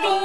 not